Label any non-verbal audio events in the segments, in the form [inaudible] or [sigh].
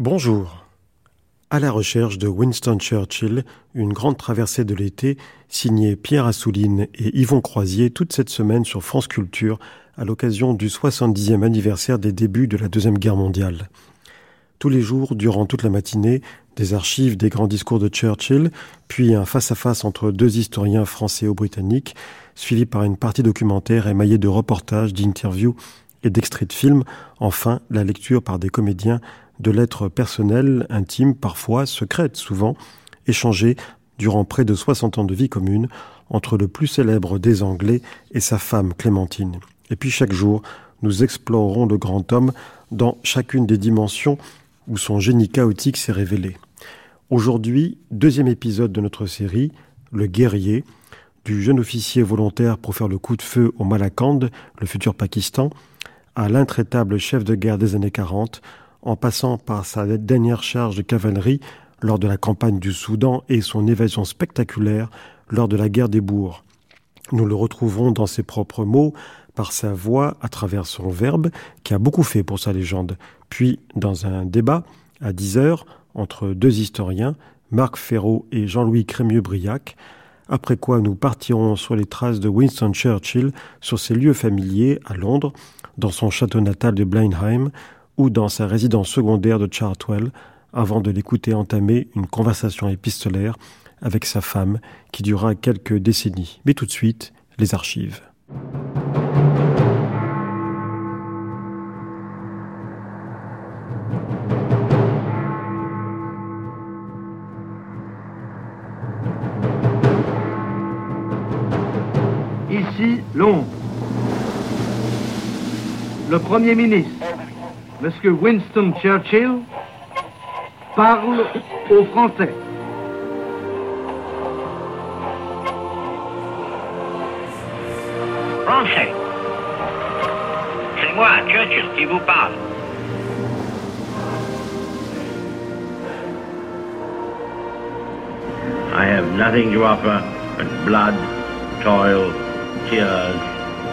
Bonjour. À la recherche de Winston Churchill, une grande traversée de l'été, signée Pierre Assouline et Yvon Croisier toute cette semaine sur France Culture à l'occasion du 70e anniversaire des débuts de la Deuxième Guerre mondiale. Tous les jours, durant toute la matinée, des archives des grands discours de Churchill, puis un face-à-face entre deux historiens français ou britanniques, suivi par une partie documentaire émaillée de reportages, d'interviews et d'extraits de films, enfin la lecture par des comédiens de lettres personnelles, intimes, parfois secrètes souvent, échangées durant près de 60 ans de vie commune entre le plus célèbre des Anglais et sa femme Clémentine. Et puis chaque jour, nous explorerons le grand homme dans chacune des dimensions où son génie chaotique s'est révélé. Aujourd'hui, deuxième épisode de notre série, Le guerrier, du jeune officier volontaire pour faire le coup de feu au Malakand, le futur Pakistan, à l'intraitable chef de guerre des années 40, en passant par sa dernière charge de cavalerie lors de la campagne du Soudan et son évasion spectaculaire lors de la guerre des bourgs. Nous le retrouverons dans ses propres mots, par sa voix, à travers son verbe, qui a beaucoup fait pour sa légende. Puis, dans un débat, à 10 heures, entre deux historiens, Marc Ferraud et Jean-Louis Crémieux-Briac, après quoi nous partirons sur les traces de Winston Churchill sur ses lieux familiers à Londres, dans son château natal de Blenheim, ou dans sa résidence secondaire de Chartwell avant de l'écouter entamer une conversation épistolaire avec sa femme qui dura quelques décennies. Mais tout de suite, les archives. Ici, Londres. Le Premier ministre Monsieur Winston Churchill parle aux Français. Français. C'est moi, Churchill, qui vous parle. I have nothing to offer but blood, toil, tears,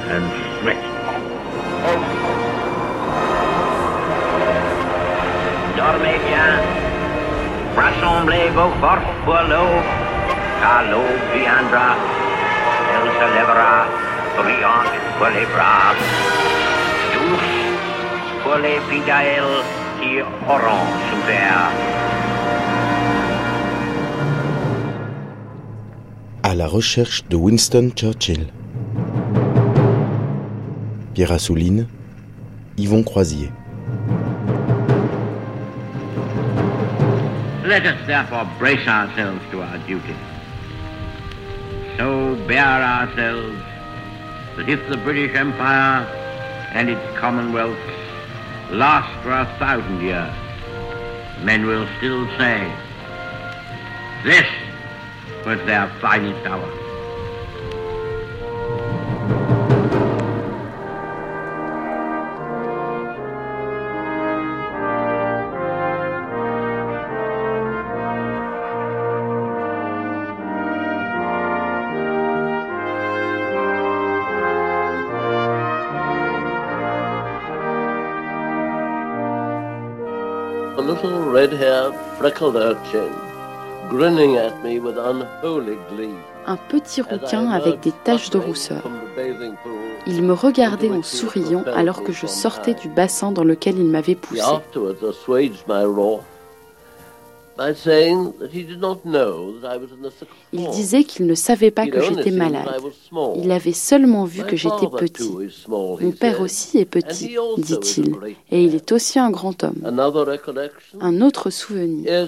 and dormez bien. Rassemblez vos forces pour l'aube, car l'aube viendra. Elle se lèvera, brillante pour les braves, douce pour les fidèles qui auront souffert. À la recherche de Winston Churchill. Pierre Assouline, Yvon Croisier. Let us therefore brace ourselves to our duty. So bear ourselves that if the British Empire and its commonwealths last for a thousand years, men will still say, this was their finest hour. Un petit rouquin avec des taches de rousseur. Il me regardait en souriant alors que je sortais du bassin dans lequel il m'avait poussé. Il disait qu'il ne savait pas que j'étais malade. Il avait seulement vu que j'étais petit. Mon père aussi est petit, dit-il, et il est aussi un grand homme. Un autre souvenir,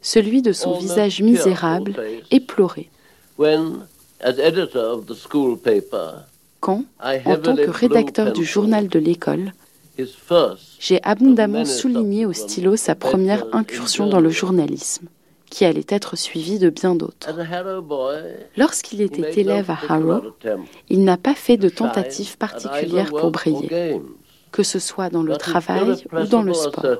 celui de son visage misérable, éploré. Quand, en tant que rédacteur du journal de l'école, j'ai abondamment souligné au stylo sa première incursion dans le journalisme, qui allait être suivie de bien d'autres. Lorsqu'il était élève à Harrow, il n'a pas fait de tentative particulière pour briller, que ce soit dans le travail ou dans le sport.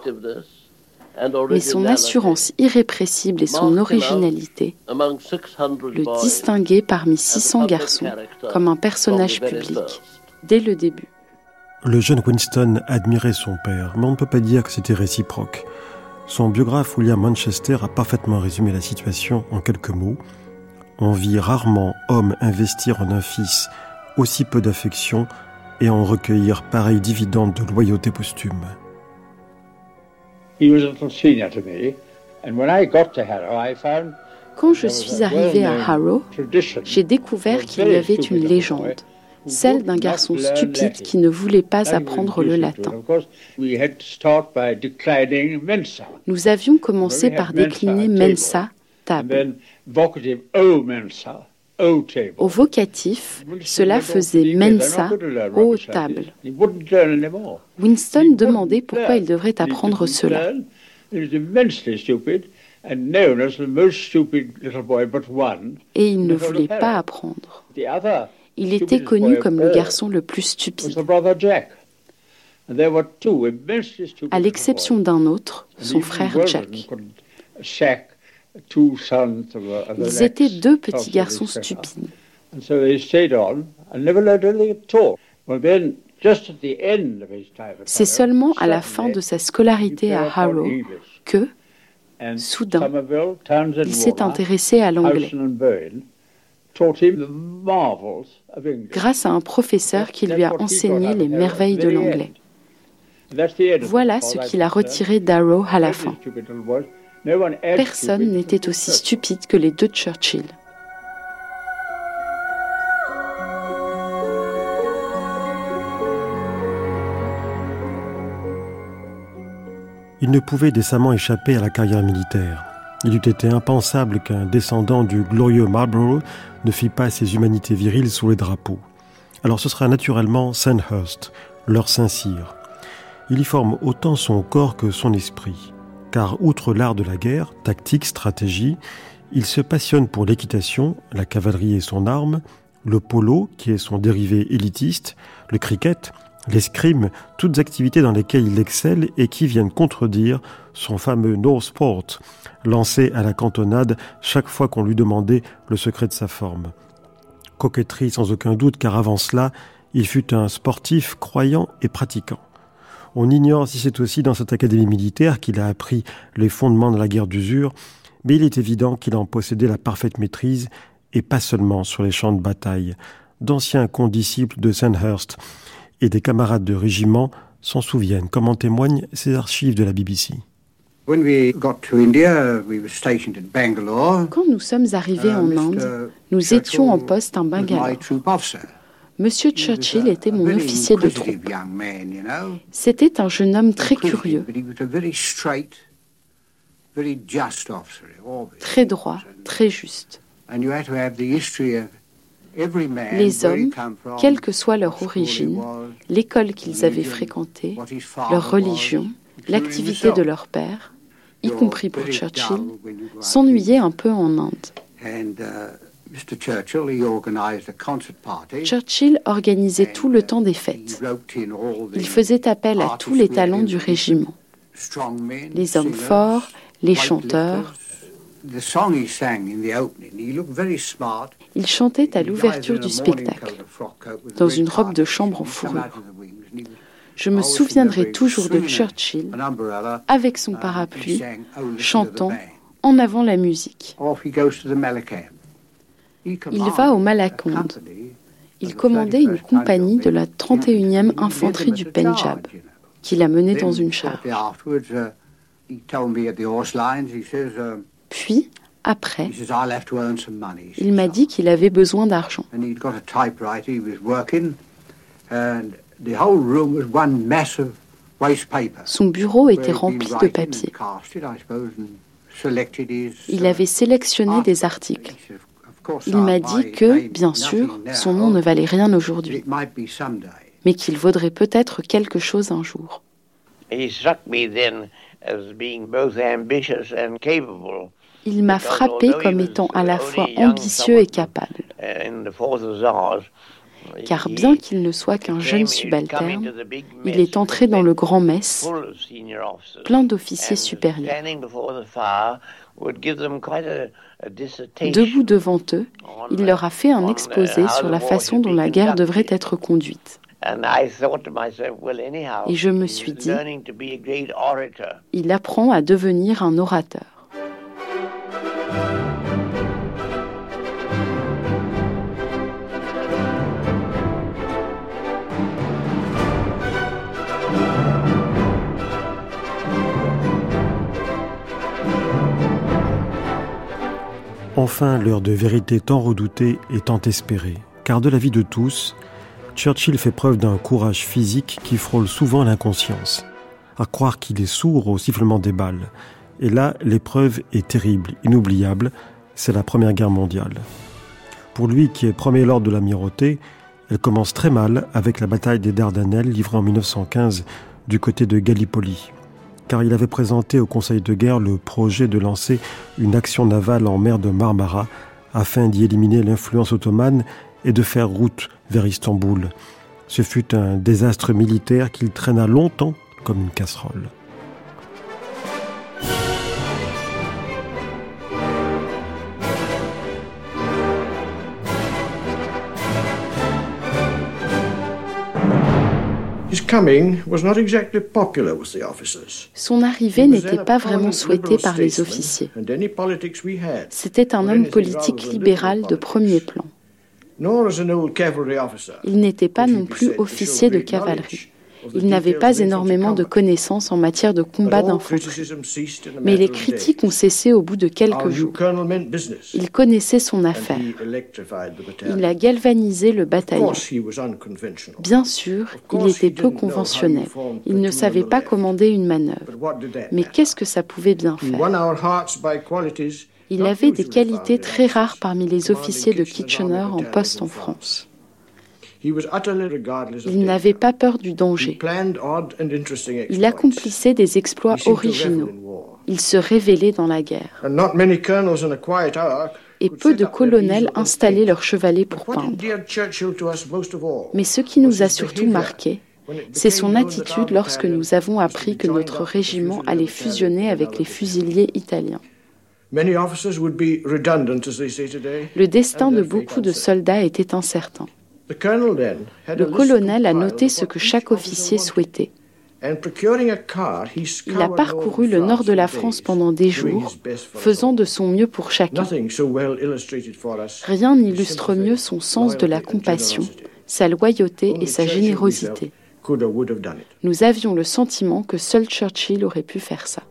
Mais son assurance irrépressible et son originalité le distinguaient parmi 600 garçons comme un personnage public dès le début. Le jeune Winston admirait son père, mais on ne peut pas dire que c'était réciproque. Son biographe William Manchester a parfaitement résumé la situation en quelques mots. On vit rarement homme investir en un fils aussi peu d'affection et en recueillir pareille dividende de loyauté posthume. Quand je suis arrivé à Harrow, j'ai découvert qu'il y avait une légende, celle d'un garçon stupide qui ne voulait pas apprendre le latin. Nous avions commencé par décliner mensa, table. Au vocatif, cela faisait mensa, aux table. Winston demandait pourquoi il devrait apprendre cela. Et il ne voulait pas apprendre. Il était connu comme le garçon le plus stupide. À l'exception d'un autre, son frère Jack. Ils étaient deux petits garçons stupides. C'est seulement à la fin de sa scolarité à Harrow que, soudain, il s'est intéressé à l'anglais. Grâce à un professeur qui lui a enseigné les merveilles de l'anglais. Voilà ce qu'il a retiré d'Harrow à la fin. Personne n'était aussi stupide que les deux Churchill. Il ne pouvait décemment échapper à la carrière militaire. Il eût été impensable qu'un descendant du glorieux Marlborough ne fît pas ses humanités viriles sous les drapeaux. Alors ce sera naturellement Sandhurst, leur Saint-Cyr. Il y forme autant son corps que son esprit car outre l'art de la guerre, tactique, stratégie, il se passionne pour l'équitation, la cavalerie est son arme, le polo, qui est son dérivé élitiste, le cricket, l'escrime, toutes activités dans lesquelles il excelle et qui viennent contredire son fameux no sport, lancé à la cantonade chaque fois qu'on lui demandait le secret de sa forme. Coquetterie sans aucun doute, car avant cela, il fut un sportif croyant et pratiquant. On ignore si c'est aussi dans cette académie militaire qu'il a appris les fondements de la guerre d'usure, mais il est évident qu'il en possédait la parfaite maîtrise, et pas seulement sur les champs de bataille. D'anciens condisciples de Sandhurst et des camarades de régiment s'en souviennent, comme en témoignent ces archives de la BBC. Quand nous sommes arrivés uh, en Inde, nous étions en poste en Bangalore. Monsieur Churchill était mon officier de troupe. C'était un jeune homme très curieux, très droit, très juste. Les hommes, quelle que soit leur origine, l'école qu'ils avaient fréquentée, leur religion, l'activité de leur père, y compris pour Churchill, s'ennuyaient un peu en Inde. Uh, Churchill organisait tout le temps des fêtes. Il faisait appel à tous les talents du régiment. Les hommes forts, les chanteurs. Il chantait à l'ouverture du spectacle, dans une robe de chambre en fourrure. Je me souviendrai toujours de Churchill avec son parapluie, chantant En avant la musique. Il va au Malakonde. Il commandait une compagnie de la 31e infanterie du Pendjab, qu'il a menée dans une charge. Puis, après, il m'a dit qu'il avait besoin d'argent. Son bureau était rempli de papier. Il avait sélectionné des articles. Il m'a dit que, bien sûr, son nom ne valait rien aujourd'hui, mais qu'il vaudrait peut-être quelque chose un jour. Il m'a frappé comme étant à la fois ambitieux et capable. Car bien qu'il ne soit qu'un jeune subalterne, il est entré dans le grand mess, plein d'officiers supérieurs. Debout devant eux, il leur a fait un exposé sur la façon dont la guerre devrait être conduite. Et je me suis dit, il apprend à devenir un orateur. Enfin, l'heure de vérité tant redoutée et tant espérée. Car de la vie de tous, Churchill fait preuve d'un courage physique qui frôle souvent l'inconscience. À croire qu'il est sourd au sifflement des balles. Et là, l'épreuve est terrible, inoubliable, c'est la Première Guerre mondiale. Pour lui qui est premier lord de l'amirauté, elle commence très mal avec la bataille des Dardanelles livrée en 1915 du côté de Gallipoli car il avait présenté au Conseil de guerre le projet de lancer une action navale en mer de Marmara afin d'y éliminer l'influence ottomane et de faire route vers Istanbul. Ce fut un désastre militaire qu'il traîna longtemps comme une casserole. Son arrivée n'était pas vraiment souhaitée par les officiers. C'était un homme politique libéral de premier plan. Il n'était pas non plus officier de cavalerie. Il n'avait pas énormément de connaissances en matière de combat d'infanterie. Mais les critiques ont cessé au bout de quelques jours. Il connaissait son affaire. Il a galvanisé le bataillon. Bien sûr, il était peu conventionnel. Il ne savait pas commander une manœuvre. Mais qu'est-ce que ça pouvait bien faire? il avait des qualités très rares parmi les officiers de Kitchener en poste en France. Il n'avait pas peur du danger. Il accomplissait des exploits originaux. Il se révélait dans la guerre. Et peu de colonels installaient leurs chevalets pour peindre. Mais ce qui nous a surtout marqué, c'est son attitude lorsque nous avons appris que notre régiment allait fusionner avec les fusiliers italiens. Le destin de beaucoup de soldats était incertain. Le colonel a noté ce que chaque officier souhaitait. Il a parcouru le nord de la France pendant des jours, faisant de son mieux pour chacun. Rien n'illustre mieux son sens de la compassion, sa loyauté et sa générosité. Nous avions le sentiment que seul Churchill aurait pu faire ça.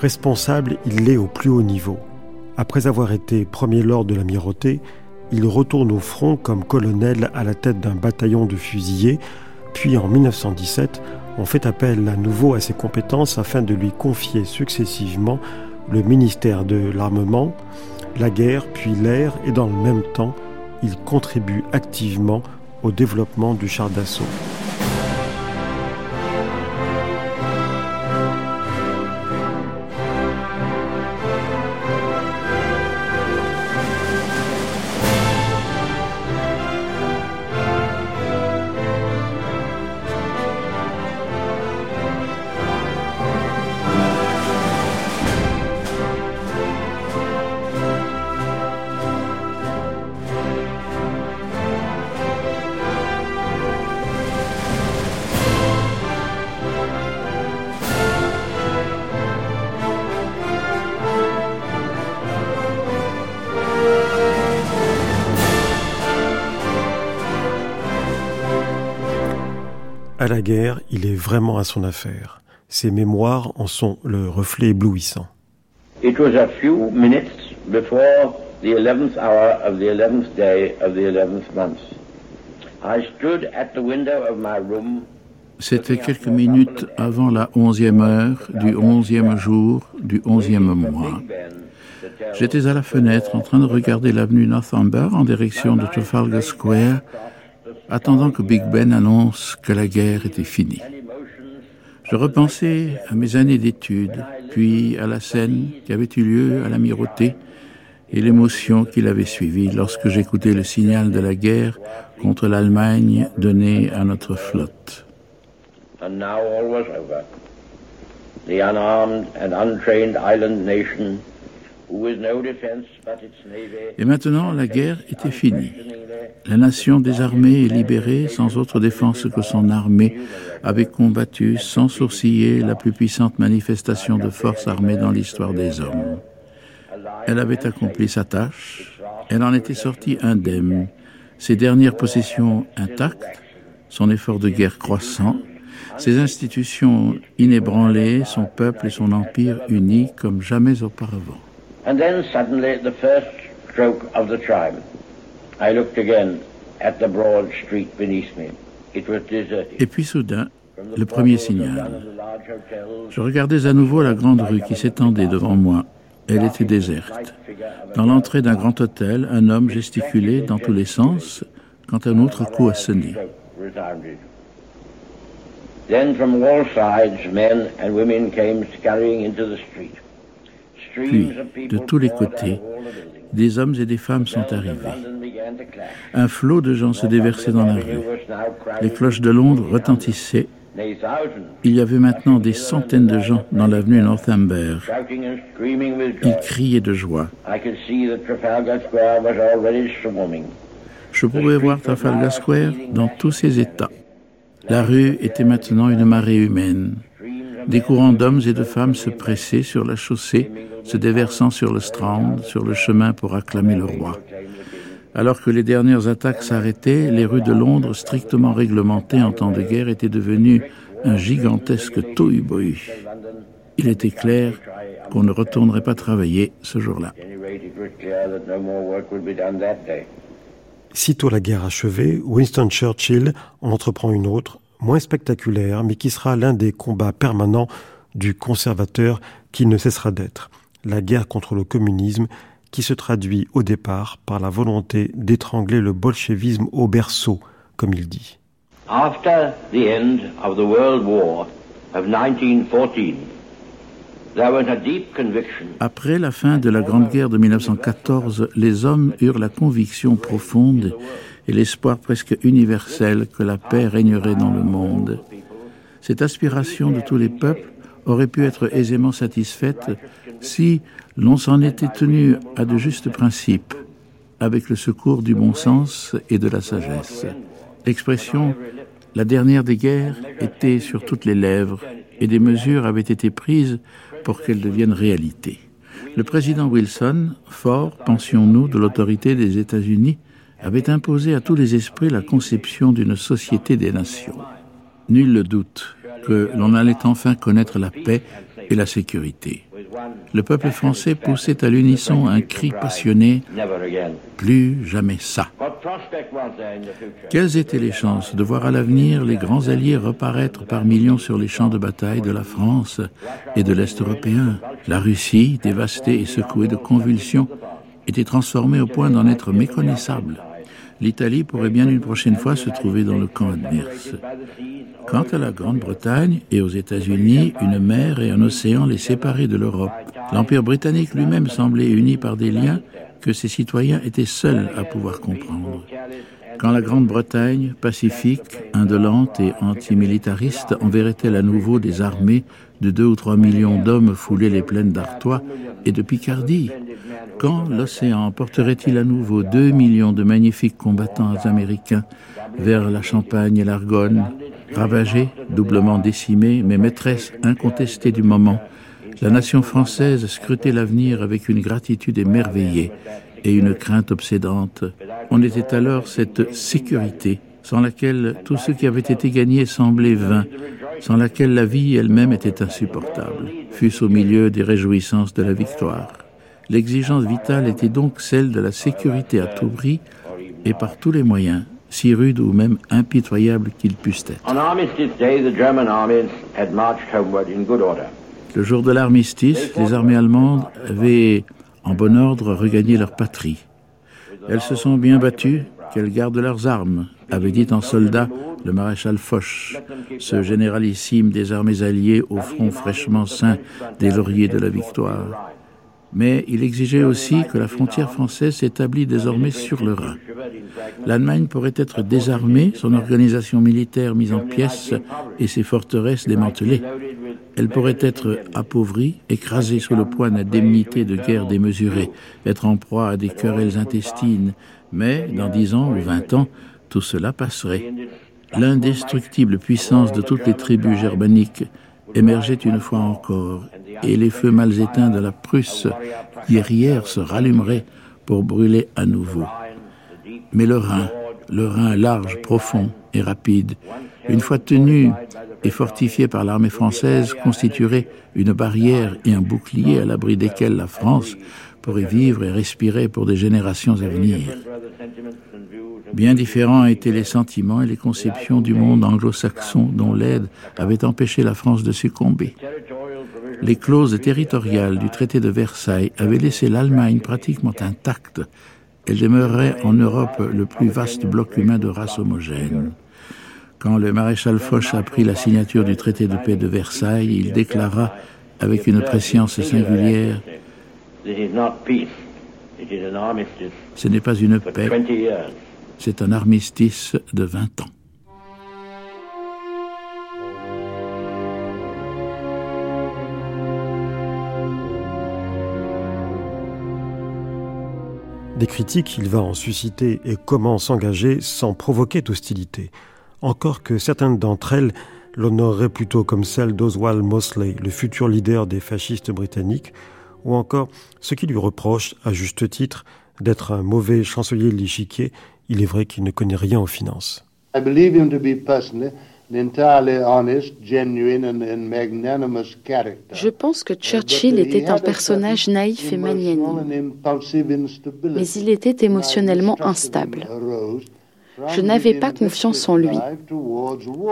Responsable, il l'est au plus haut niveau. Après avoir été premier lord de l'amirauté, il retourne au front comme colonel à la tête d'un bataillon de fusiliers, puis en 1917, on fait appel à nouveau à ses compétences afin de lui confier successivement le ministère de l'armement, la guerre, puis l'air, et dans le même temps, il contribue activement au développement du char d'assaut. Guerre, il est vraiment à son affaire. Ses mémoires en sont le reflet éblouissant. C'était quelques minutes avant la onzième heure du onzième jour du onzième mois. J'étais à la fenêtre en train de regarder l'avenue Northumber en direction de Trafalgar Square attendant que Big Ben annonce que la guerre était finie. Je repensais à mes années d'études, puis à la scène qui avait eu lieu à l'amirauté et l'émotion qui l'avait suivi lorsque j'écoutais le signal de la guerre contre l'Allemagne donné à notre flotte. And now all was over. The unarmed and untrained island nation et maintenant, la guerre était finie. La nation désarmée et libérée, sans autre défense que son armée, avait combattu sans sourciller la plus puissante manifestation de force armée dans l'histoire des hommes. Elle avait accompli sa tâche, elle en était sortie indemne, ses dernières possessions intactes, son effort de guerre croissant, ses institutions inébranlées, son peuple et son empire unis comme jamais auparavant. And then suddenly the first stroke of the chime. I looked again at the broad street beneath me. It was deserted. Et puis soudain, le premier signal. Je regardais à nouveau la grande rue qui s'étendait devant moi. Elle était déserte. Dans l'entrée d'un grand hôtel, un homme gesticulait dans tous les sens quand un autre coup a sonné. Then from all sides, men and women came scurrying into the street. Puis, de tous les côtés, des hommes et des femmes sont arrivés. Un flot de gens se déversait dans la rue. Les cloches de Londres retentissaient. Il y avait maintenant des centaines de gens dans l'avenue Northumbert. Ils criaient de joie. Je pouvais voir Trafalgar Square dans tous ses états. La rue était maintenant une marée humaine. Des courants d'hommes et de femmes se pressaient sur la chaussée, se déversant sur le Strand, sur le chemin pour acclamer le roi. Alors que les dernières attaques s'arrêtaient, les rues de Londres, strictement réglementées en temps de guerre, étaient devenues un gigantesque tohu-bohu. Il était clair qu'on ne retournerait pas travailler ce jour-là. Sitôt la guerre achevée, Winston Churchill en entreprend une autre, moins spectaculaire, mais qui sera l'un des combats permanents du conservateur qui ne cessera d'être. La guerre contre le communisme qui se traduit au départ par la volonté d'étrangler le bolchevisme au berceau, comme il dit. After the end of the World War of 1914, après la fin de la Grande Guerre de 1914, les hommes eurent la conviction profonde et l'espoir presque universel que la paix régnerait dans le monde. Cette aspiration de tous les peuples aurait pu être aisément satisfaite si l'on s'en était tenu à de justes principes, avec le secours du bon sens et de la sagesse. L'expression la dernière des guerres était sur toutes les lèvres et des mesures avaient été prises pour qu'elle devienne réalité. Le président Wilson, fort, pensions-nous, de l'autorité des États-Unis, avait imposé à tous les esprits la conception d'une société des nations. Nul doute que l'on allait enfin connaître la paix et la sécurité. Le peuple français poussait à l'unisson un cri passionné Plus jamais ça. Quelles étaient les chances de voir à l'avenir les grands alliés reparaître par millions sur les champs de bataille de la France et de l'Est européen? La Russie, dévastée et secouée de convulsions, était transformée au point d'en être méconnaissable l'Italie pourrait bien une prochaine fois se trouver dans le camp adverse. Quant à la Grande-Bretagne et aux États-Unis, une mer et un océan les séparaient de l'Europe. L'Empire britannique lui-même semblait uni par des liens que ses citoyens étaient seuls à pouvoir comprendre. Quand la Grande-Bretagne, pacifique, indolente et antimilitariste, enverrait-elle à nouveau des armées de deux ou trois millions d'hommes fouler les plaines d'Artois et de Picardie? Quand l'océan porterait-il à nouveau deux millions de magnifiques combattants américains vers la Champagne et l'Argonne, ravagés, doublement décimés, mais maîtresse incontestée du moment la nation française scrutait l'avenir avec une gratitude émerveillée et une crainte obsédante. On était alors cette sécurité sans laquelle tout ce qui avait été gagné semblait vain, sans laquelle la vie elle-même était insupportable, fût-ce au milieu des réjouissances de la victoire. L'exigence vitale était donc celle de la sécurité à tout prix et par tous les moyens, si rudes ou même impitoyables qu'ils puissent être. Le jour de l'armistice, les armées allemandes avaient en bon ordre regagné leur patrie. Elles se sont bien battues, qu'elles gardent leurs armes, avait dit en soldat le maréchal Foch, ce généralissime des armées alliées au front fraîchement saint des lauriers de la victoire. Mais il exigeait aussi que la frontière française s'établisse désormais sur le Rhin. L'Allemagne pourrait être désarmée, son organisation militaire mise en pièces et ses forteresses démantelées. Elle pourrait être appauvrie, écrasée sous le poids d'indemnités de guerre démesurées, être en proie à des querelles intestines, mais dans dix ans ou vingt ans, tout cela passerait. L'indestructible puissance de toutes les tribus germaniques émergeait une fois encore, et les feux mal éteints de la Prusse guerrière se rallumeraient pour brûler à nouveau. Mais le Rhin, le Rhin large, profond et rapide, une fois tenu et fortifié par l'armée française, constituerait une barrière et un bouclier à l'abri desquels la France pourrait vivre et respirer pour des générations à venir. Bien différents étaient les sentiments et les conceptions du monde anglo-saxon dont l'aide avait empêché la France de succomber. Les clauses territoriales du traité de Versailles avaient laissé l'Allemagne pratiquement intacte. Elle demeurait en Europe le plus vaste bloc humain de race homogène. Quand le maréchal Foch apprit la signature du traité de paix de Versailles, il déclara avec une préscience singulière Ce n'est pas une paix, c'est un armistice de 20 ans. Des critiques, il va en susciter et comment s'engager sans provoquer d'hostilité. Encore que certaines d'entre elles l'honoreraient plutôt comme celle d'Oswald Mosley, le futur leader des fascistes britanniques, ou encore ceux qui lui reprochent, à juste titre, d'être un mauvais chancelier de l'échiquier il est vrai qu'il ne connaît rien aux finances. Je pense que Churchill était un personnage naïf et magnanime, mais il était émotionnellement instable. Je n'avais pas confiance en lui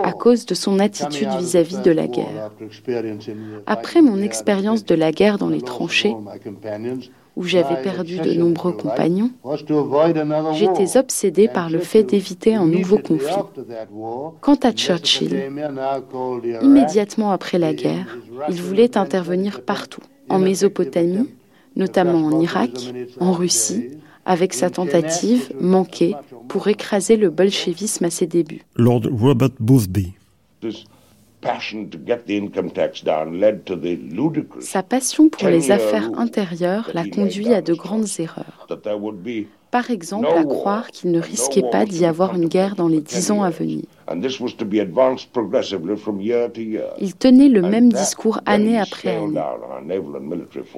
à cause de son attitude vis-à-vis de la guerre. Après mon expérience de la guerre dans les tranchées, où j'avais perdu de nombreux compagnons, j'étais obsédé par le fait d'éviter un nouveau conflit. Quant à Churchill, immédiatement après la guerre, il voulait intervenir partout, en Mésopotamie, notamment en Irak, en Russie, avec sa tentative manquée pour écraser le bolchevisme à ses débuts. Lord Robert Boothby. Sa passion pour les affaires intérieures l'a conduit à de grandes erreurs. Par exemple, à croire qu'il ne risquait pas d'y avoir une guerre dans les dix ans à venir. Il tenait le même discours année après année.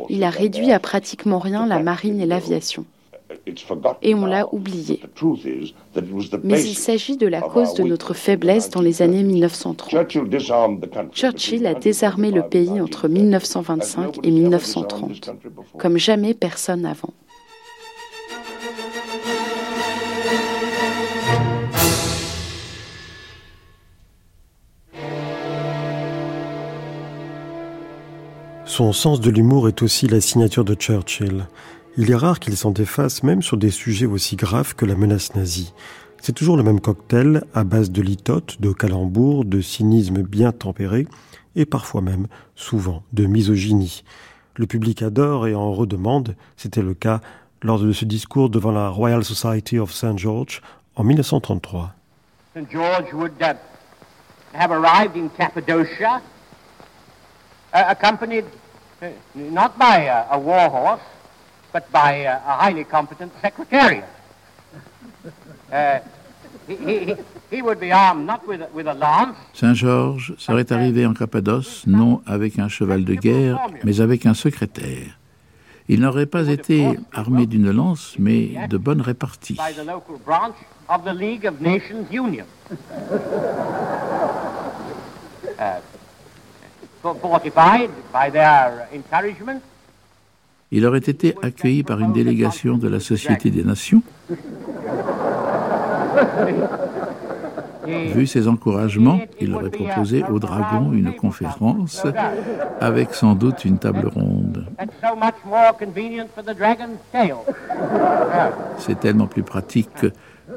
Il a réduit à pratiquement rien la marine et l'aviation et on l'a oublié. Mais il s'agit de la cause de notre faiblesse dans les années 1930. Churchill a désarmé le pays entre 1925 et 1930, comme jamais personne avant. Son sens de l'humour est aussi la signature de Churchill. Il est rare qu'il s'en défasse même sur des sujets aussi graves que la menace nazie. C'est toujours le même cocktail à base de litote, de calembour, de cynisme bien tempéré et parfois même, souvent, de misogynie. Le public adore et en redemande, c'était le cas lors de ce discours devant la Royal Society of St. George en 1933. St. George would uh, have arrived in Cappadocia, uh, accompanied uh, not by a war horse, but by uh, a highly competent secretariat. Uh, Saint-Georges serait arrivé en Cappadoce non avec un cheval de guerre, mais avec un secrétaire. Il n'aurait pas été armé d'une lance, mais de bonne répartie. [laughs] Uh, fortified by their encouragement, il aurait été accueilli par une délégation de la Société des Nations. Vu ses encouragements, il aurait proposé au dragon une conférence avec sans doute une table ronde. C'est tellement plus pratique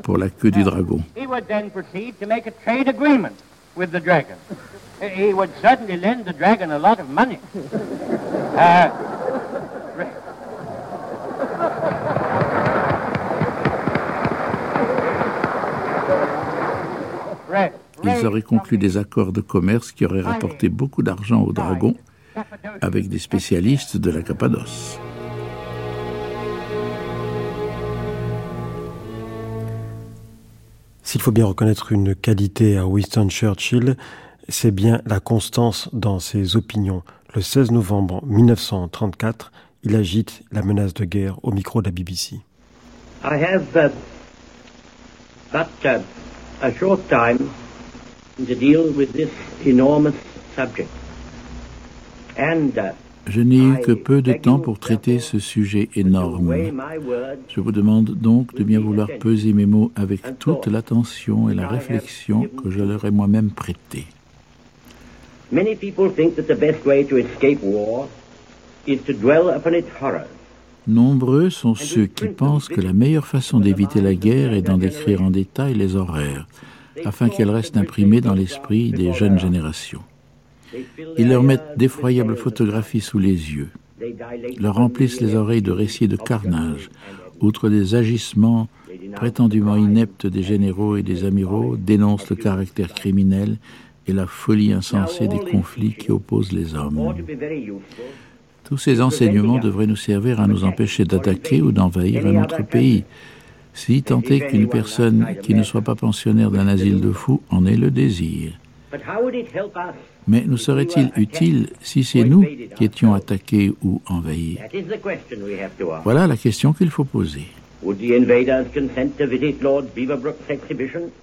pour la queue du dragon. Ils auraient conclu des accords de commerce qui auraient rapporté beaucoup d'argent aux dragons avec des spécialistes de la Cappadoce. S'il faut bien reconnaître une qualité à Winston Churchill, c'est bien la constance dans ses opinions. Le 16 novembre 1934, il agite la menace de guerre au micro de la BBC. I have uh, but uh, a short time to deal with this enormous subject. And uh, je n'ai eu que peu de temps pour traiter ce sujet énorme. Je vous demande donc de bien vouloir peser mes mots avec toute l'attention et la réflexion que je leur ai moi-même prêtée. Nombreux sont ceux qui pensent que la meilleure façon d'éviter la guerre est d'en décrire en détail les horreurs, afin qu'elle reste imprimée dans l'esprit des jeunes générations. Ils leur mettent d'effroyables photographies sous les yeux, leur remplissent les oreilles de récits de carnage, outre des agissements prétendument ineptes des généraux et des amiraux, dénoncent le caractère criminel et la folie insensée des conflits qui opposent les hommes. Tous ces enseignements devraient nous servir à nous empêcher d'attaquer ou d'envahir un autre pays, si tant est qu'une personne qui ne soit pas pensionnaire d'un asile de fous en ait le désir. Mais nous serait-il utile si c'est nous qui étions attaqués ou envahis? Voilà la question qu'il faut poser.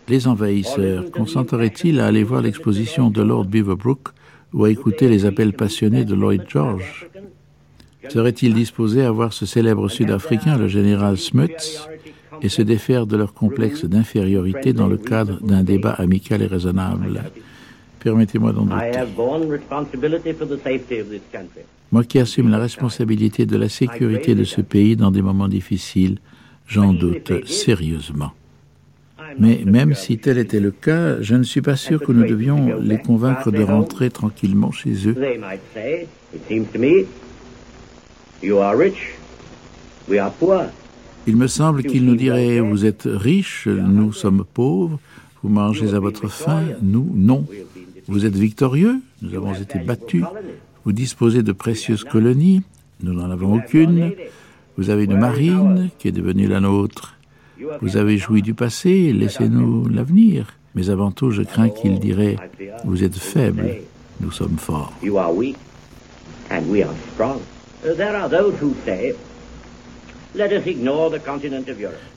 Les envahisseurs consenteraient-ils à aller voir l'exposition de Lord Beaverbrook ou à écouter les appels passionnés de Lloyd George Seraient-ils disposés à voir ce célèbre Sud-Africain, le général Smuts, et se défaire de leur complexe d'infériorité dans le cadre d'un débat amical et raisonnable? Permettez-moi d'en douter. Moi qui assume la responsabilité de la sécurité de ce pays dans des moments difficiles, j'en doute sérieusement. Mais même si tel était le cas, je ne suis pas sûr que nous devions les convaincre de rentrer tranquillement chez eux. Il me semble qu'ils nous diraient, vous êtes riches, nous sommes pauvres, vous mangez à votre faim, nous non. Vous êtes victorieux, nous avons été battus, vous disposez de précieuses colonies, nous n'en avons aucune, vous avez une marine qui est devenue la nôtre, vous avez joui du passé, laissez-nous l'avenir. Mais avant tout, je crains qu'il dirait, vous êtes faible, nous sommes forts.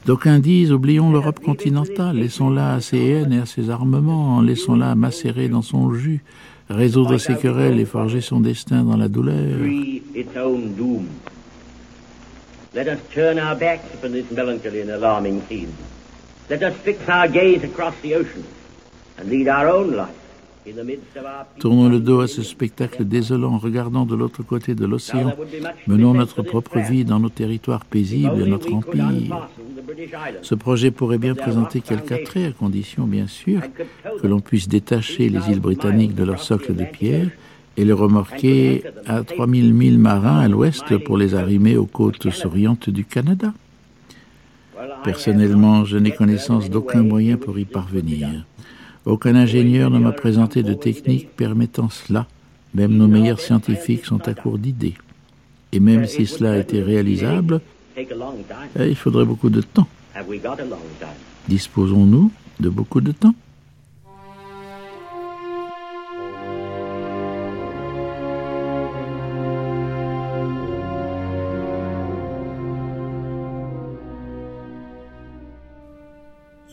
D'aucuns disent oublions l'Europe continentale, laissons-la à ses haines et à ses armements, laissons-la macérer dans son jus, résoudre ses querelles et forger son destin dans la douleur. Let us turn our backs upon this melancholy and alarming scene. Let us fix our gaze across the ocean and lead our own life Tournons le dos à ce spectacle désolant, regardant de l'autre côté de l'océan. Menons notre propre vie dans nos territoires paisibles et notre empire. Ce projet pourrait bien présenter quelques attraits, à condition bien sûr que l'on puisse détacher les îles britanniques de leur socle de pierre et les remorquer à 3000 milles marins à l'ouest pour les arrimer aux côtes orientes du Canada. Personnellement, je n'ai connaissance d'aucun moyen pour y parvenir. Aucun ingénieur ne m'a présenté de technique permettant cela. Même nos meilleurs scientifiques sont à court d'idées. Et même si cela était réalisable, eh, il faudrait beaucoup de temps. Disposons-nous de beaucoup de temps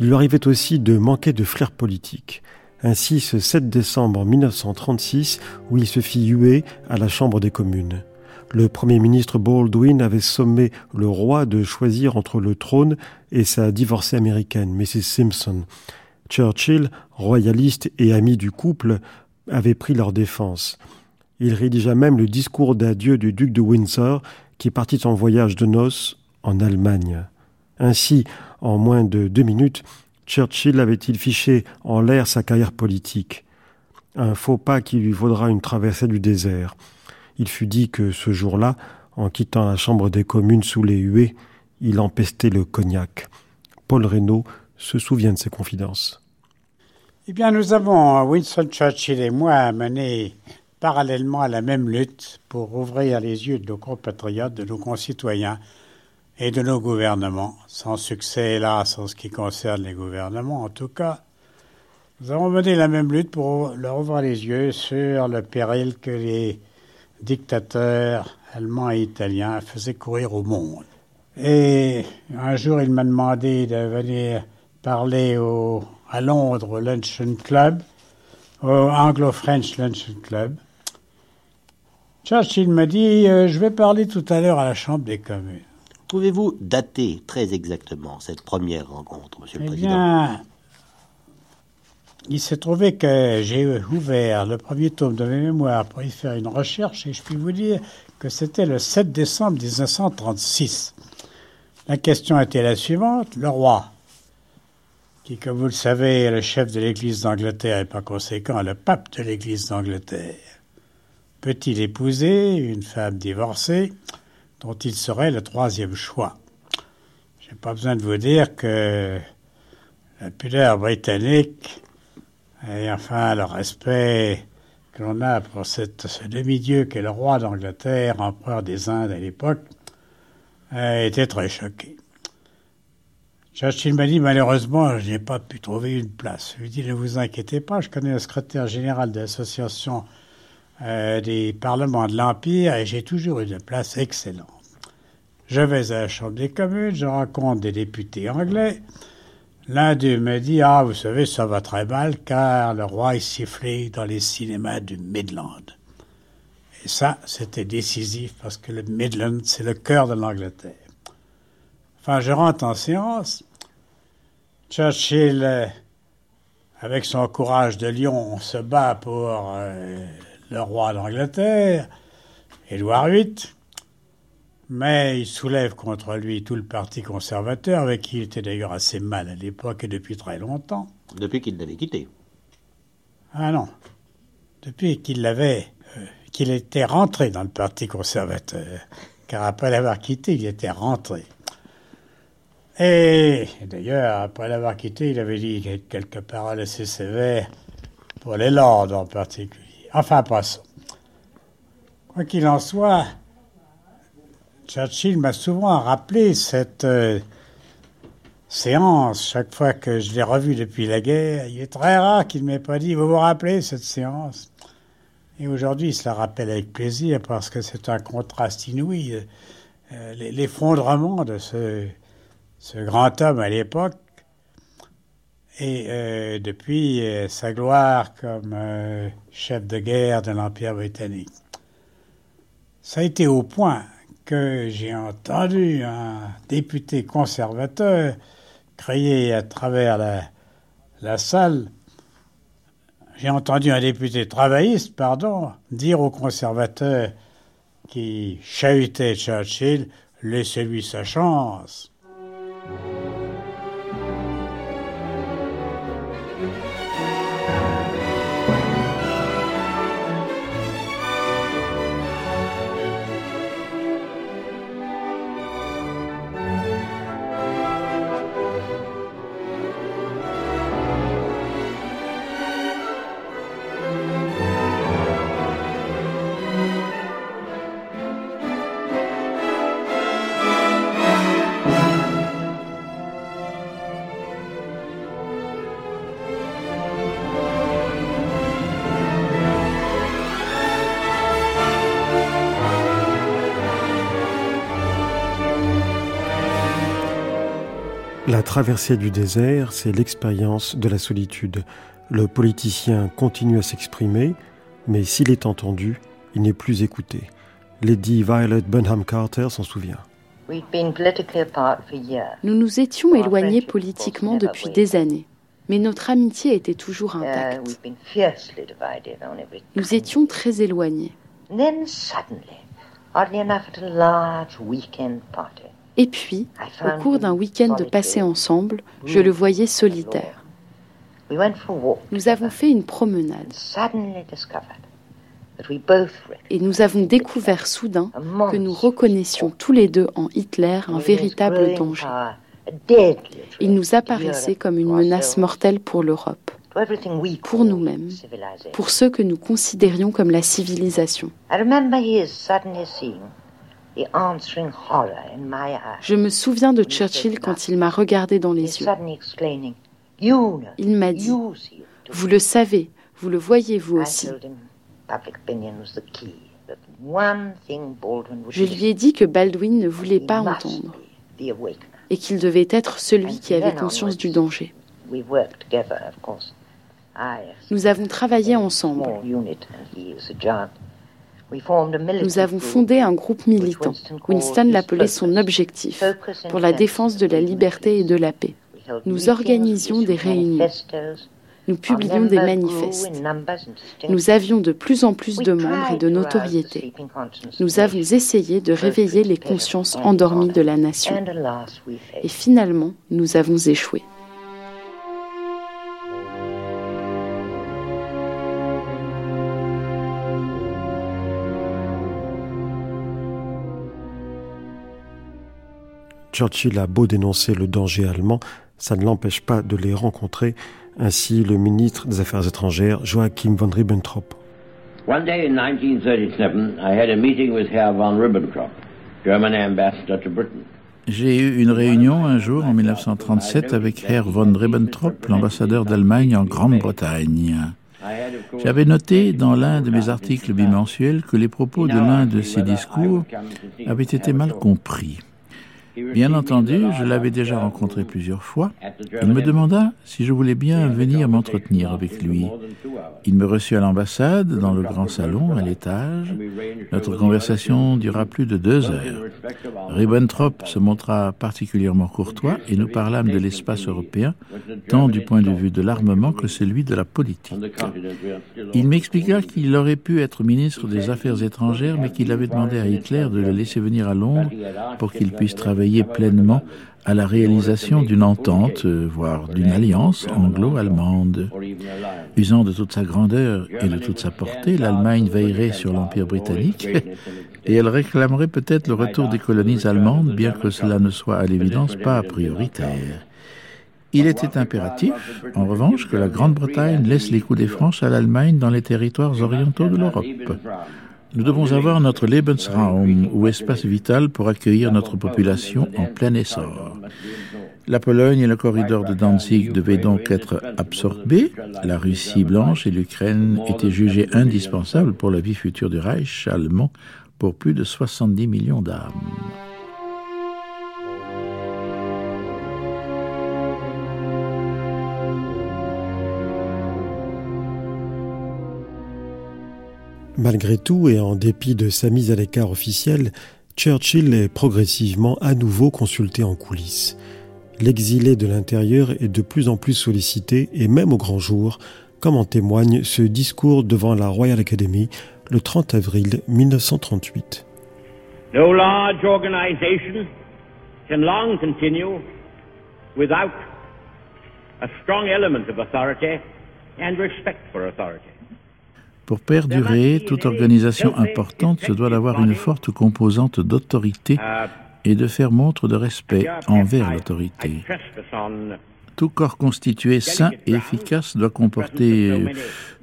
Il lui arrivait aussi de manquer de flair politique. Ainsi, ce 7 décembre 1936, où il se fit huer à la Chambre des communes. Le Premier ministre Baldwin avait sommé le roi de choisir entre le trône et sa divorcée américaine, Mrs. Simpson. Churchill, royaliste et ami du couple, avait pris leur défense. Il rédigea même le discours d'adieu du duc de Windsor, qui partit en voyage de noces en Allemagne. Ainsi, en moins de deux minutes, Churchill avait-il fiché en l'air sa carrière politique? Un faux pas qui lui vaudra une traversée du désert. Il fut dit que ce jour-là, en quittant la chambre des communes sous les huées, il empestait le cognac. Paul Reynaud se souvient de ses confidences. Eh bien, nous avons, Winston Churchill et moi, mené parallèlement à la même lutte pour ouvrir les yeux de nos compatriotes, de nos concitoyens et de nos gouvernements. Sans succès, hélas, en ce qui concerne les gouvernements, en tout cas. Nous avons mené la même lutte pour leur ouvrir les yeux sur le péril que les dictateurs allemands et italiens faisaient courir au monde. Et un jour, il m'a demandé de venir parler au, à Londres au Luncheon Club, au Anglo-French Luncheon Club. Churchill m'a dit euh, Je vais parler tout à l'heure à la Chambre des communes. Pouvez-vous dater très exactement cette première rencontre, Monsieur le eh Président? bien, il s'est trouvé que j'ai ouvert le premier tome de mes mémoires pour y faire une recherche et je puis vous dire que c'était le 7 décembre 1936. La question était la suivante. Le roi, qui, comme vous le savez, est le chef de l'Église d'Angleterre et par conséquent le pape de l'Église d'Angleterre, peut-il épouser une femme divorcée? Dont il serait le troisième choix Je n'ai pas besoin de vous dire que la pudeur britannique et enfin le respect que l'on a pour ce demi-dieu qu'est le roi d'Angleterre, empereur des Indes à l'époque, été très choqué. Churchill m'a dit malheureusement, je n'ai pas pu trouver une place. Je lui ai dit ne vous inquiétez pas, je connais le secrétaire général de l'association euh, des parlements de l'Empire et j'ai toujours une place excellente. Je vais à la Chambre des communes, je rencontre des députés anglais. L'un d'eux me dit Ah, vous savez, ça va très mal car le roi est sifflé dans les cinémas du Midland. Et ça, c'était décisif parce que le Midland, c'est le cœur de l'Angleterre. Enfin, je rentre en séance. Churchill, euh, avec son courage de lion, se bat pour euh, le roi d'Angleterre, Édouard VIII, mais il soulève contre lui tout le parti conservateur, avec qui il était d'ailleurs assez mal à l'époque et depuis très longtemps. Depuis qu'il l'avait quitté. Ah non. Depuis qu'il l'avait, euh, qu'il était rentré dans le parti conservateur. Car après l'avoir quitté, il était rentré. Et d'ailleurs, après l'avoir quitté, il avait dit quelques paroles assez sévères pour les lords en particulier. Enfin, passons. Quoi qu'il en soit, Churchill m'a souvent rappelé cette euh, séance chaque fois que je l'ai revu depuis la guerre. Il est très rare qu'il ne m'ait pas dit Vous vous rappelez cette séance? Et aujourd'hui, il se la rappelle avec plaisir parce que c'est un contraste inouï. Euh, l'effondrement de ce grand homme à l'époque, et euh, depuis euh, sa gloire comme euh, chef de guerre de l'Empire britannique. Ça a été au point que j'ai entendu un député conservateur crier à travers la, la salle, j'ai entendu un député travailliste, pardon, dire aux conservateurs qui chahutaient Churchill, laissez-lui sa chance. La traversée du désert, c'est l'expérience de la solitude. Le politicien continue à s'exprimer, mais s'il est entendu, il n'est plus écouté. Lady Violet Bunham Carter s'en souvient. Nous nous étions éloignés politiquement depuis des années, mais notre amitié était toujours uh, intacte. Nous étions très éloignés. Et puis, au cours d'un week-end de passé ensemble, je le voyais solitaire. Nous avons fait une promenade. Et nous avons découvert soudain que nous reconnaissions tous les deux en Hitler un véritable danger. Il nous apparaissait comme une menace mortelle pour l'Europe. pour nous-mêmes, pour ceux que nous considérions comme la civilisation. Je me souviens de Churchill quand il m'a regardé dans les yeux. Il m'a dit, vous le savez, vous le voyez vous aussi. Je lui ai dit que Baldwin ne voulait pas entendre et qu'il devait être celui qui avait conscience du danger. Nous avons travaillé ensemble. Nous avons fondé un groupe militant. Winston l'appelait son objectif pour la défense de la liberté et de la paix. Nous organisions des réunions. Nous publions des manifestes. Nous avions de plus en plus de membres et de notoriété. Nous avons essayé de réveiller les consciences endormies de la nation. Et finalement, nous avons échoué. Churchill a beau dénoncer le danger allemand, ça ne l'empêche pas de les rencontrer, ainsi le ministre des Affaires étrangères Joachim von Ribbentrop. One day in 1937, I had a meeting with Herr von Ribbentrop, German ambassador to Britain. J'ai eu une réunion un jour en 1937 avec Herr von Ribbentrop, l'ambassadeur d'Allemagne en Grande-Bretagne. J'avais noté dans l'un de mes articles bimensuels que les propos de l'un de ses discours avaient été mal compris. Bien entendu, je l'avais déjà rencontré plusieurs fois. Il me demanda si je voulais bien venir m'entretenir avec lui. Il me reçut à l'ambassade, dans le grand salon, à l'étage. Notre conversation dura plus de deux heures. Ribbentrop se montra particulièrement courtois et nous parlâmes de l'espace européen, tant du point de vue de l'armement que celui de la politique. Il m'expliqua qu'il aurait pu être ministre des Affaires étrangères, mais qu'il avait demandé à Hitler de le laisser venir à Londres pour qu'il puisse travailler pleinement à la réalisation d'une entente, euh, voire d'une alliance anglo-allemande. Usant de toute sa grandeur et de toute sa portée, l'Allemagne veillerait sur l'Empire britannique [laughs] et elle réclamerait peut-être le retour des colonies allemandes, bien que cela ne soit à l'évidence pas prioritaire. Il était impératif, en revanche, que la Grande-Bretagne laisse les coups des franches à l'Allemagne dans les territoires orientaux de l'Europe. Nous devons avoir notre Lebensraum, ou espace vital pour accueillir notre population en plein essor. La Pologne et le corridor de Danzig devaient donc être absorbés. La Russie blanche et l'Ukraine étaient jugées indispensables pour la vie future du Reich allemand pour plus de 70 millions d'âmes. Malgré tout et en dépit de sa mise à l'écart officielle, Churchill est progressivement à nouveau consulté en coulisses. L'exilé de l'intérieur est de plus en plus sollicité et même au grand jour, comme en témoigne ce discours devant la Royal Academy le 30 avril 1938. No large organization can long continue without a strong element of authority and respect for authority. Pour perdurer, toute organisation importante se doit d'avoir une forte composante d'autorité et de faire montre de respect envers l'autorité. Tout corps constitué sain et efficace doit comporter,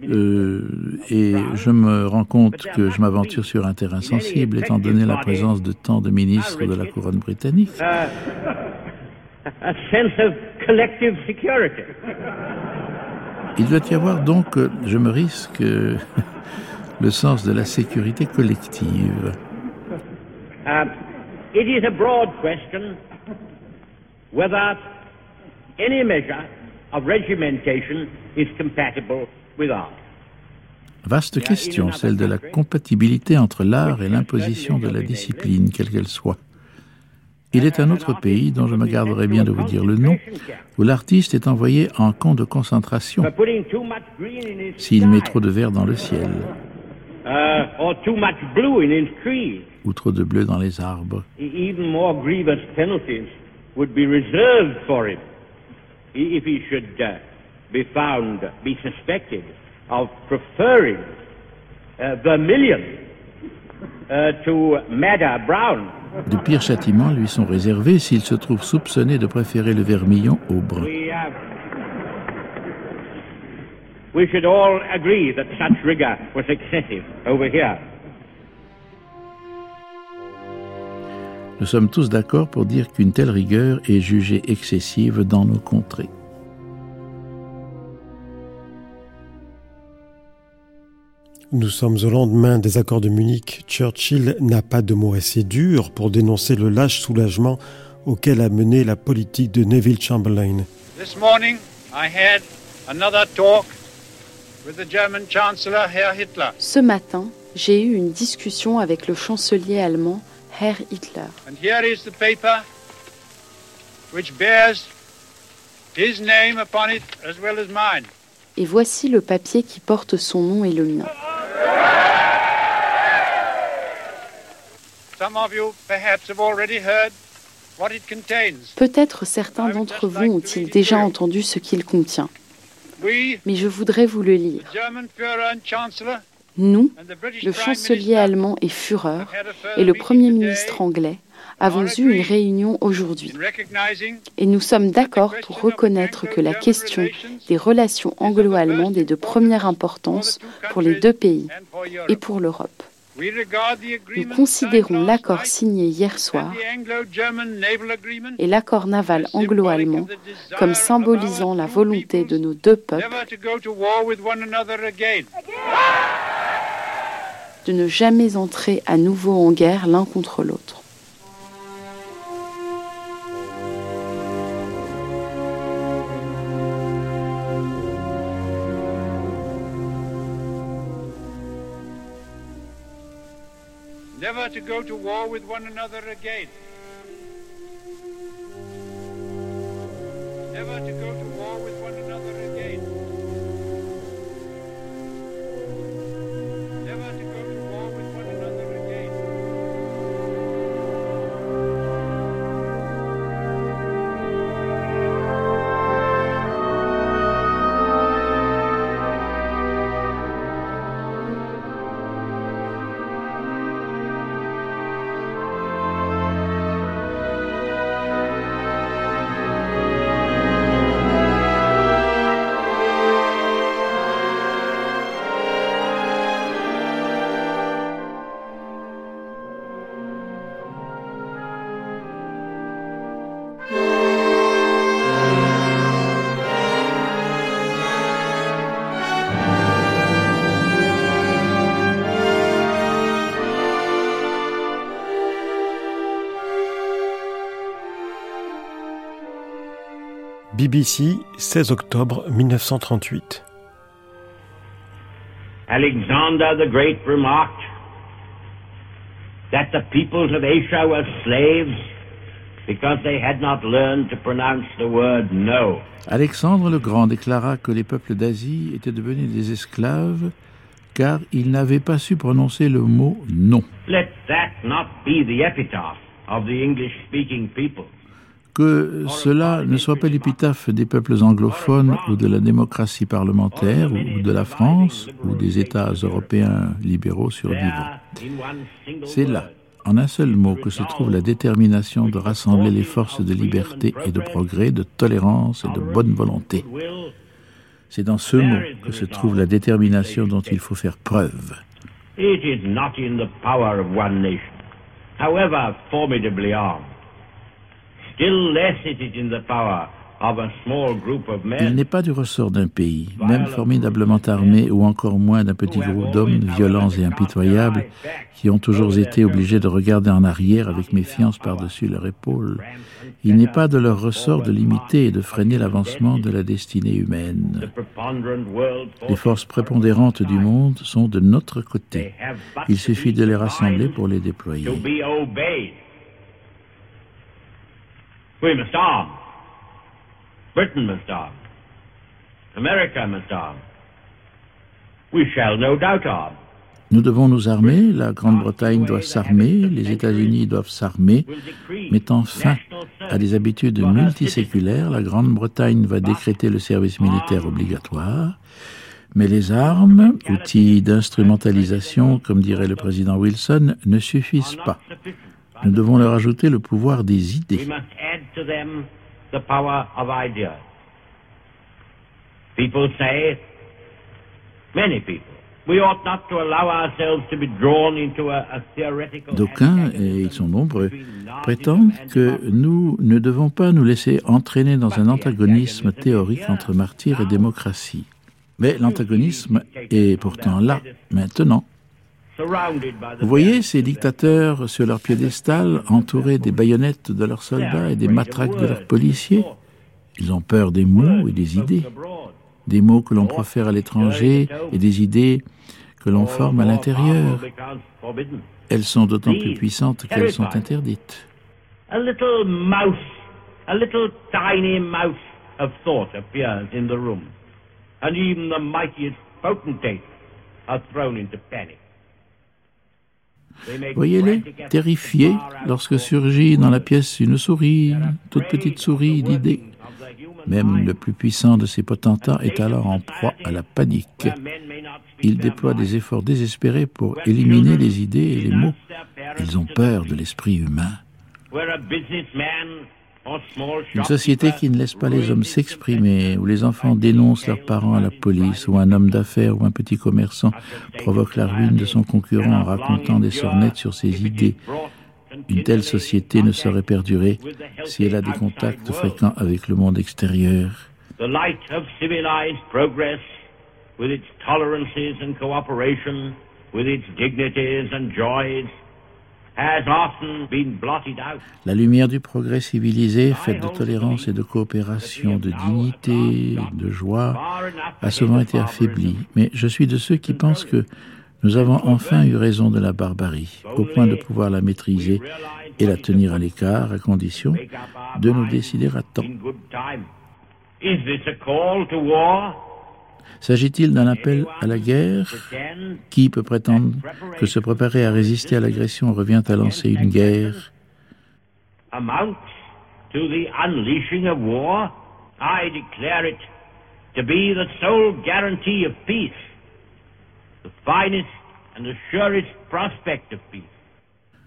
euh, et je me rends compte que je m'aventure sur un terrain sensible étant donné la présence de tant de ministres de la couronne britannique. Il doit y avoir donc, euh, je me risque, euh, [laughs] le sens de la sécurité collective. Uh, it is a broad question whether any measure of regimentation is compatible with art. Vaste question, celle de la compatibilité entre l'art et l'imposition de la discipline, quelle qu'elle soit. Il est un autre pays, dont je me garderai bien de vous dire le nom, où l'artiste est envoyé en camp de concentration s'il met trop de vert dans le ciel ou trop de bleu dans les arbres. Even more grievous penalties would be reserved for him if he should be found, be suspected of preferring vermilion uh, to madder brown. De pires châtiments lui sont réservés s'il se trouve soupçonné de préférer le vermillon au brun. we should all agree that such rigor was excessive over here. Nous sommes tous d'accord pour dire qu'une telle rigueur est jugée excessive dans nos contrées. Nous sommes au lendemain des accords de Munich. Churchill n'a pas de mots assez durs pour dénoncer le lâche soulagement auquel a mené la politique de Neville Chamberlain. This morning, I had another talk with the German Chancellor, Herr Hitler. Ce matin, j'ai eu une discussion avec le chancelier allemand Herr Hitler. And here is the paper which bears his name upon it as well as mine. Et voici le papier qui porte son nom et le mien. Peut-être certains d'entre vous ont-ils déjà entendu ce qu'il contient. Mais je voudrais vous le lire. Nous, le chancelier allemand et Führer et le Premier ministre anglais, avons eu une réunion aujourd'hui et nous sommes d'accord pour reconnaître que la question des relations anglo-allemandes est de première importance pour les deux pays et pour l'Europe. Nous considérons l'accord signé hier soir et l'accord naval anglo-allemand comme symbolisant la volonté de nos deux peuples de ne jamais entrer à nouveau en guerre l'un contre l'autre. Never to go to war with one another again. Never to go to war with one BBC, 16 octobre 1938. Alexander the Great remarked that the peoples of Asia were slaves because they had not learned to pronounce the word no. Alexandre le Grand déclara que les peuples d'Asie étaient devenus des esclaves car ils n'avaient pas su prononcer le mot non. Let that not be the epitaph of the English-speaking people. Que cela ne soit pas l'épitaphe des peuples anglophones ou de la démocratie parlementaire ou de la France ou des États européens libéraux survivants. C'est là, en un seul mot, que se trouve la détermination de rassembler les forces de liberté et de progrès, de tolérance et de bonne volonté. C'est dans ce mot que se trouve la détermination dont il faut faire preuve. Il n'est pas du ressort d'un pays, même formidablement armé, ou encore moins d'un petit groupe d'hommes violents et impitoyables, qui ont toujours été obligés de regarder en arrière avec méfiance par-dessus leur épaule. Il n'est pas de leur ressort de limiter et de freiner l'avancement de la destinée humaine. Les forces prépondérantes du monde sont de notre côté. Il suffit de les rassembler pour les déployer. We must arm. Britain must arm. America must arm. We shall no doubt arm. Nous devons nous armer, la Grande-Bretagne doit s'armer, les États-Unis doivent s'armer, mettant fin à des habitudes multiséculaires. La Grande-Bretagne va décréter le service militaire obligatoire, mais les armes, outils d'instrumentalisation, comme dirait le président Wilson, ne suffisent pas. Nous devons leur ajouter le pouvoir des idées. People D'aucuns, et ils sont nombreux, prétendent que nous ne devons pas nous laisser entraîner dans un antagonisme théorique entre martyrs et démocratie. Mais l'antagonisme est pourtant là, maintenant. Vous voyez ces dictateurs sur leur piédestal, entourés des baïonnettes de leurs soldats et des matraques de leurs policiers Ils ont peur des mots et des idées, des mots que l'on profère à l'étranger et des idées que l'on forme à l'intérieur. Elles sont d'autant plus puissantes qu'elles sont interdites. Are thrown into panic. Voyez-les, terrifiés, lorsque surgit dans la pièce une souris, toute petite souris d'idées. Même le plus puissant de ces potentats est alors en proie à la panique. Ils déploient des efforts désespérés pour éliminer les idées et les mots. Ils ont peur de l'esprit humain. Une société qui ne laisse pas les hommes s'exprimer, où les enfants dénoncent leurs parents à la police, où un homme d'affaires ou un petit commerçant provoque la ruine de son concurrent en racontant des sornettes sur ses idées. Une telle société ne saurait perdurer si elle a des contacts fréquents avec le monde extérieur. with its tolerances and cooperation, with its dignities and joys, la lumière du progrès civilisé, faite de tolérance et de coopération, de dignité, de joie, a souvent été affaiblie. Mais je suis de ceux qui pensent que nous avons enfin eu raison de la barbarie, au point de pouvoir la maîtriser et la tenir à l'écart, à condition de nous décider à temps. S'agit-il d'un appel à la guerre? Qui peut prétendre que se préparer à résister à l'agression revient à lancer une guerre?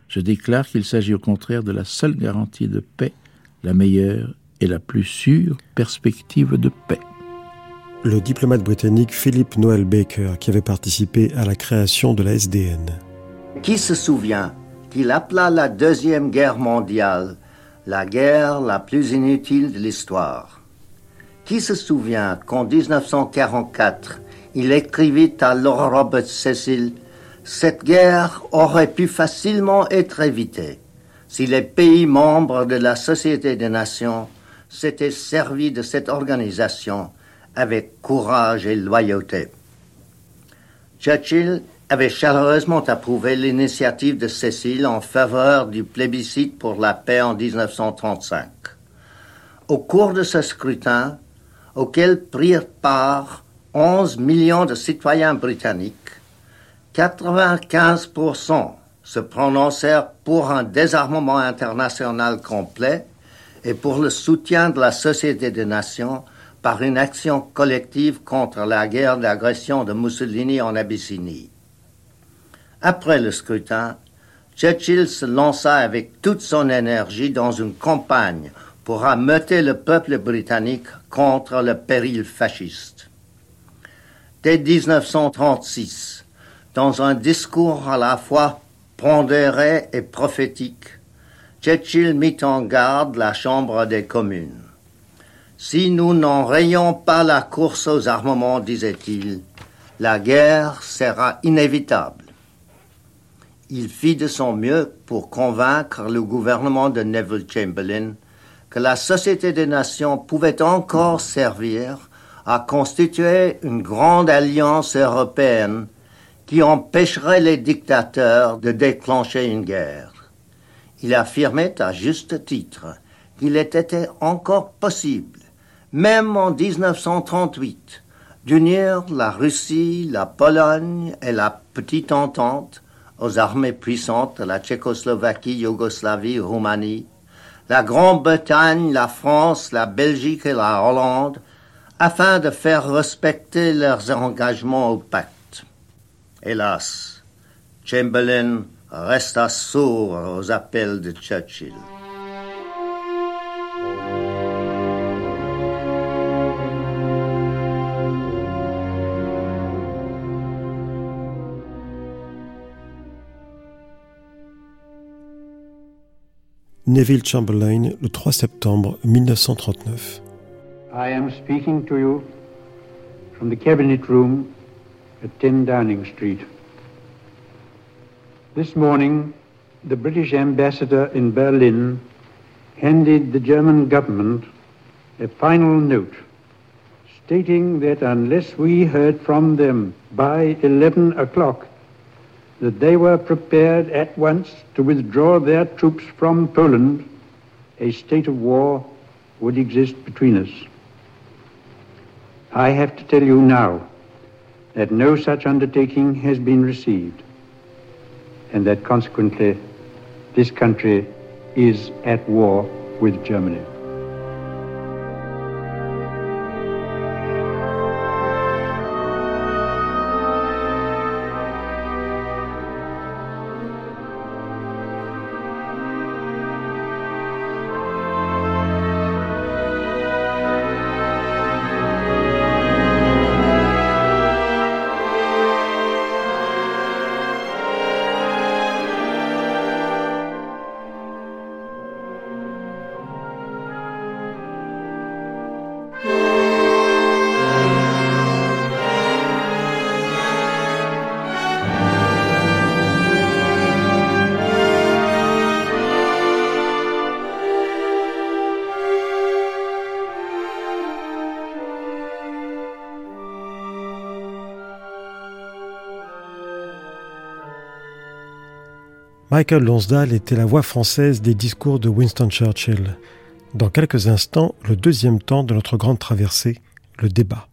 Je déclare qu'il s'agit au contraire de la seule garantie de paix, la meilleure et la plus sûre perspective de paix le diplomate britannique Philip Noel Baker qui avait participé à la création de la SDN. Qui se souvient qu'il appela la Deuxième Guerre mondiale la guerre la plus inutile de l'histoire? Qui se souvient qu'en 1944, il écrivit à Lord Robert Cecil Cette guerre aurait pu facilement être évitée si les pays membres de la Société des Nations s'étaient servis de cette organisation avec courage et loyauté. Churchill avait chaleureusement approuvé l'initiative de Cécile en faveur du plébiscite pour la paix en 1935. Au cours de ce scrutin, auquel prirent part 11 millions de citoyens britanniques, 95% se prononcèrent pour un désarmement international complet et pour le soutien de la Société des Nations par une action collective contre la guerre d'agression de Mussolini en Abyssinie. Après le scrutin, Churchill se lança avec toute son énergie dans une campagne pour ameuter le peuple britannique contre le péril fasciste. Dès 1936, dans un discours à la fois pondéré et prophétique, Churchill mit en garde la Chambre des communes. Si nous n'enrayons pas la course aux armements, disait-il, la guerre sera inévitable. Il fit de son mieux pour convaincre le gouvernement de Neville Chamberlain que la Société des Nations pouvait encore servir à constituer une grande alliance européenne qui empêcherait les dictateurs de déclencher une guerre. Il affirmait à juste titre qu'il était encore possible même en 1938, d'unir la Russie, la Pologne et la Petite Entente aux armées puissantes de la Tchécoslovaquie, Yougoslavie, Roumanie, la Grande-Bretagne, la France, la Belgique et la Hollande, afin de faire respecter leurs engagements au pacte. Hélas, Chamberlain resta sourd aux appels de Churchill. Neville Chamberlain le 3 septembre 1939. I am speaking to you from the cabinet room at 10 Downing Street. This morning, the British ambassador in Berlin handed the German government a final note stating that unless we heard from them by 11 o'clock, that they were prepared at once to withdraw their troops from Poland, a state of war would exist between us. I have to tell you now that no such undertaking has been received, and that consequently this country is at war with Germany. Michael Lonsdale était la voix française des discours de Winston Churchill. Dans quelques instants, le deuxième temps de notre grande traversée, le débat.